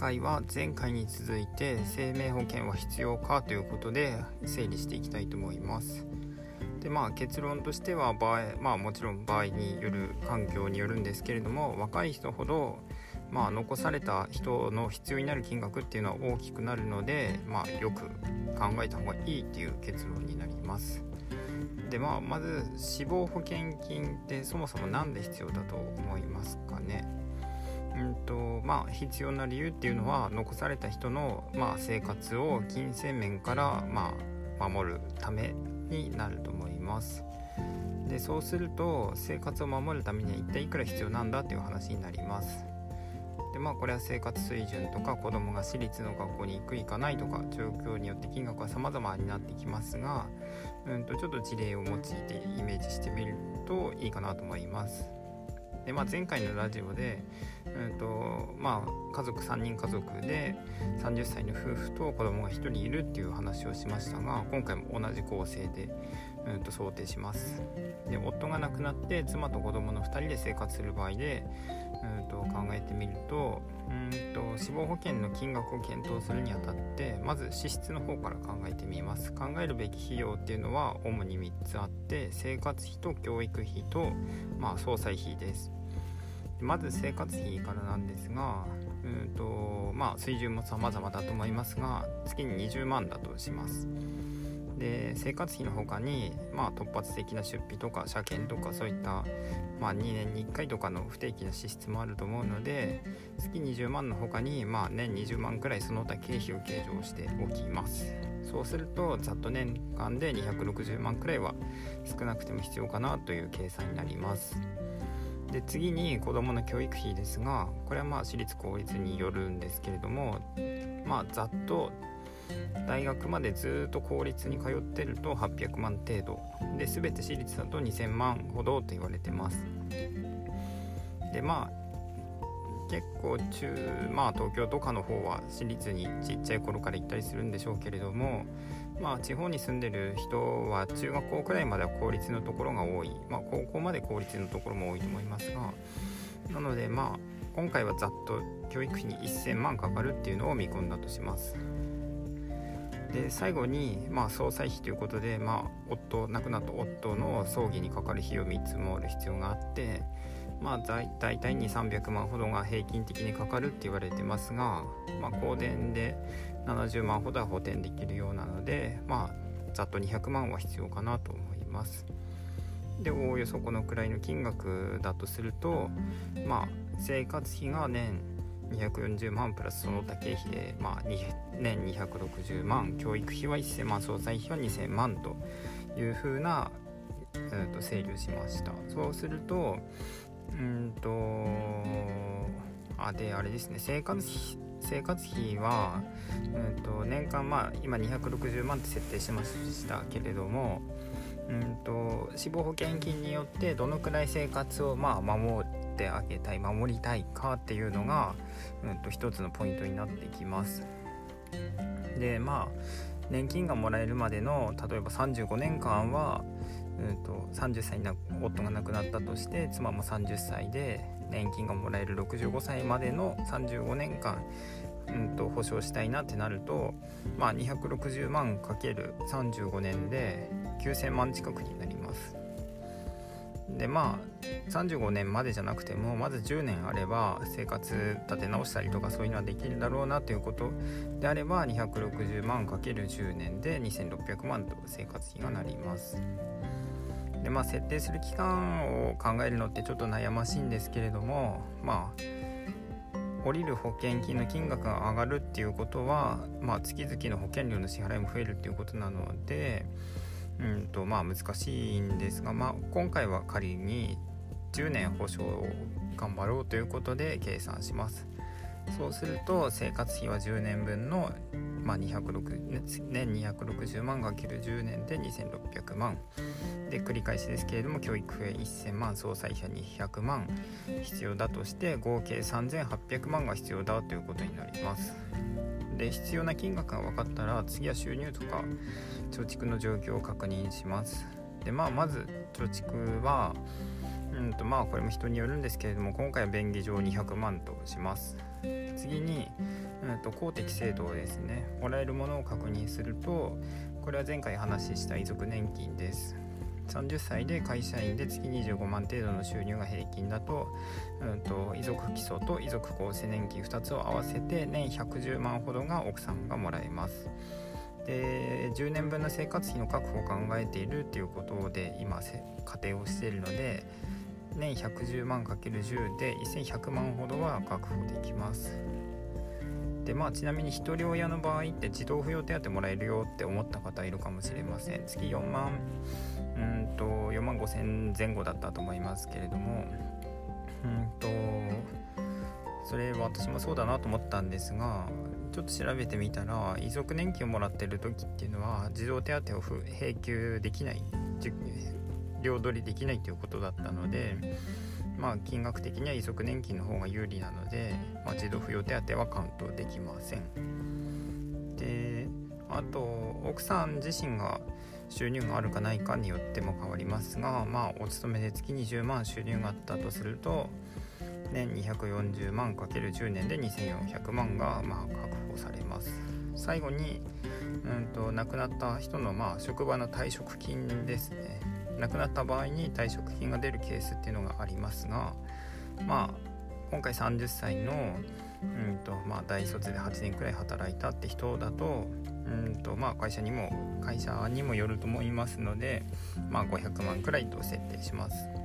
回は前回に続いて生命保険は必要かということで整理していきたいと思います。でまあ結論としては場合まあもちろん場合による環境によるんですけれども若い人ほどまあ残された人の必要になる金額っていうのは大きくなるのでまあよく考えた方がいいっていう結論になります。でまあまず死亡保険金ってそもそも何で必要だと思いますかね？うんとまあ、必要な理由っていうのは残された人の、まあ、生活を金銭面から、まあ、守るためになると思います。でそうすると生活を守るためには一体いくら必要なんだっていう話になります。でまあこれは生活水準とか子どもが私立の学校に行く行かないとか状況によって金額は様々になってきますが、うんとちょっと事例を用いてイメージしてみるといいかなと思います。で、まあ、前回のラジオで、うんとまあ、家族3人家族で30歳の夫婦と子供が1人いるっていう話をしましたが今回も同じ構成で、うんと想定します。で夫が亡くなって妻と子供の2人で生活する場合で、うんと考えてみるとうんと死亡保険の金額を検討するにあたってまず支出の方から考えてみます。考えるべき費用っていうのは主に3つあって生活費と教育費と、まあ、総裁費です。まず生活費からなんですがうんとまあ水準も様々だと思いますが月に20万だとします。で生活費の他に、まあ、突発的な出費とか車検とかそういった、まあ、2年に1回とかの不定期な支出もあると思うので月20万の他に、まあ、年20万くらいその他経費を計上しておきます。そうするとざっと年間で260万くらいは少なくても必要かなという計算になります。で次に子どもの教育費ですがこれはまあ私立公立によるんですけれどもまあざっと大学までずっと公立に通ってると800万程度。で全て私立だと2000万ほどと言われてます。でまあ結構中まあ東京とかの方は私立にちっちゃい頃から行ったりするんでしょうけれどもまあ地方に住んでる人は中学校くらいまでは公立のところが多い。まあ高校まで公立のところも多いと思いますがなのでまあ今回はざっと教育費に1000万かかるっていうのを見込んだとします。で最後に、まあ、総裁費ということで、まあ、夫亡くなった夫の葬儀にかかる費用3つもる必要があって、まあ、大体2300万ほどが平均的にかかるって言われてますが、まあ、香典で70万ほどは補填できるようなので、まあ、ざっと200万は必要かなと思います。でおおよそこのくらいの金額だとすると、まあ、生活費が年240万プラスその他経費で、まあ、年260万教育費は1000万総裁費は2000万というふうな、えー、と整理をしましたそうするとうんとあであれですね生活費生活費は、うんと年間まあ今260万って設定しましたけれどもうんと死亡保険金によってどのくらい生活をまあ守ってあげたい守りたいかっていうのが、うん、と一つのポイントになってきます。でまあ年金がもらえるまでの例えば35年間は、うんと、30歳に夫が亡くなったとして妻も30歳で年金がもらえる65歳までの35年間、うんと、保証したいなってなると、まあ、260万 ×35 年で9000万近くになります。でまあ35年までじゃなくてもまず10年あれば生活立て直したりとかそういうのはできるだろうなということであれば260万 ×10 年で2600万と生活費がなりますでまあ設定する期間を考えるのってちょっと悩ましいんですけれどもまあ降りる保険金の金額が上がるっていうことは、まあ、月々の保険料の支払いも増えるっていうことなので、うんとまあ難しいんですが、まあ、今回は仮に10年保証を頑張ろうということで計算します。そうすると生活費は10年分の、まあ、206年260万 ×10 年で2600万。で繰り返しですけれども教育費1000万総裁費200万必要だとして合計3800万が必要だということになります。で必要な金額が分かったら次は収入とか貯蓄の状況を確認します。でまあまず貯蓄はうんとまあこれも人によるんですけれども今回は便宜上200万とします。次に、うん、と公的制度ですね。もらえるものを確認するとこれは前回話した遺族年金です。30歳で会社員で月25万程度の収入が平均だと,、うんと、遺族基礎と遺族厚生年金2つを合わせて年110万ほどが奥さんがもらえます。で10年分の生活費の確保を考えているっていうことで今家庭をしているので年110万 ×10 で1100万ほどは確保できます。でまあちなみに一人親の場合って児童扶養手当もらえるよって思った方いるかもしれません。月4万うんと4万5千前後だったと思いますけれども。うんとそれ私もそうだなと思ったんですがちょっと調べてみたら遺族年金をもらってる時っていうのは児童手当を請求できない両取りできないということだったのでまあ金額的には遺族年金の方が有利なので、まあ、児童扶養手当はカウントできません。であと奥さん自身が収入があるかないかによっても変わりますがまあお勤めで月20万収入があったとすると年240万 ×10 年で2400万がまあ確保されます。最後にうんと亡くなった人のまあ職場の退職金ですね亡くなった場合に退職金が出るケースっていうのがありますがまあ今回30歳のうんとまあ、大卒で8年くらい働いたって人だとうんと、まあ、会社にも会社にもよると思いますので、まあ、500万くらいと設定します。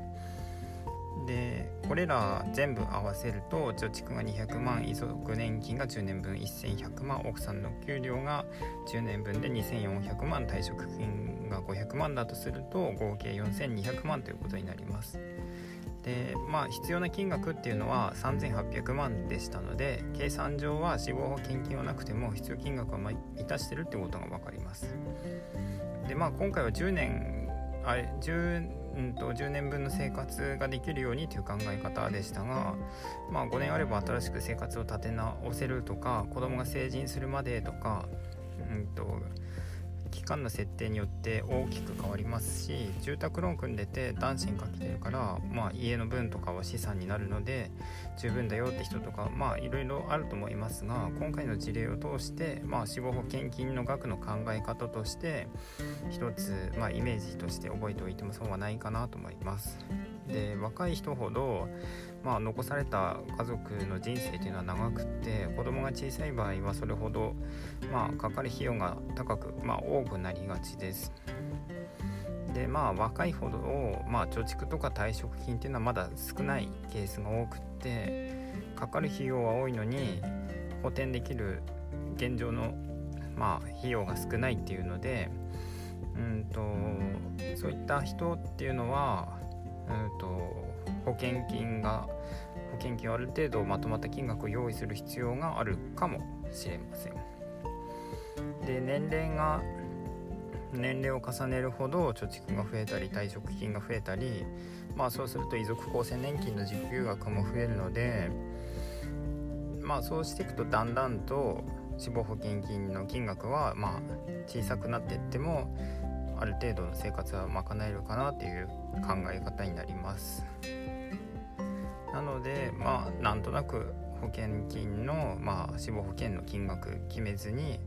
でこれら全部合わせると貯蓄が200万遺族年金が10年分1100万奥さんの給料が10年分で2400万退職金が500万だとすると合計4200万ということになります。でまあ必要な金額っていうのは3800万でしたので計算上は死亡保険金はなくても必要金額は満たしてるってことが分かります。でまあ今回は10年あれ 10, うんと10年分の生活ができるようにという考え方でしたが、まあ、5年あれば新しく生活を立て直せるとか子供が成人するまでとか、うんと期間の設定によって大きく変わりますし住宅ローン組んでて男子にかけてるから、まあ、家の分とかは資産になるので十分だよって人とかまあいろいろあると思いますが今回の事例を通して、まあ、死亡保険金の額の考え方として一つ、まあ、イメージとして覚えておいても損はないかなと思います。で若い人ほどまあ、残された家族の人生というのは長くって子供が小さい場合はそれほど、まあ、かかる費用が高く、まあ、多くなりがちです。でまあ若いほど、まあ、貯蓄とか退職金っていうのはまだ少ないケースが多くってかかる費用は多いのに補填できる現状の、まあ、費用が少ないっていうのでうんとそういった人っていうのはうんと保険金が保険金をある程度まとまった金額を用意する必要があるかもしれません。で年齢が年齢を重ねるほど貯蓄が増えたり退職金が増えたりまあそうすると遺族厚生年金の受給額も増えるのでまあそうしていくとだんだんと死亡保険金の金額はま小さくなっていってもある程度の生活は賄えるかなっていう考え方になります。なのでまあなんとなく保険金の、まあ、死亡保険の金額決めずに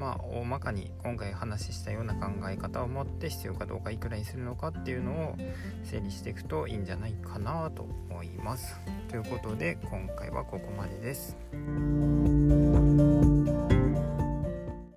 まあ大まかに今回話したような考え方を持って必要かどうかいくらにするのかっていうのを整理していくといいんじゃないかなと思います。ということで今回はここまでです。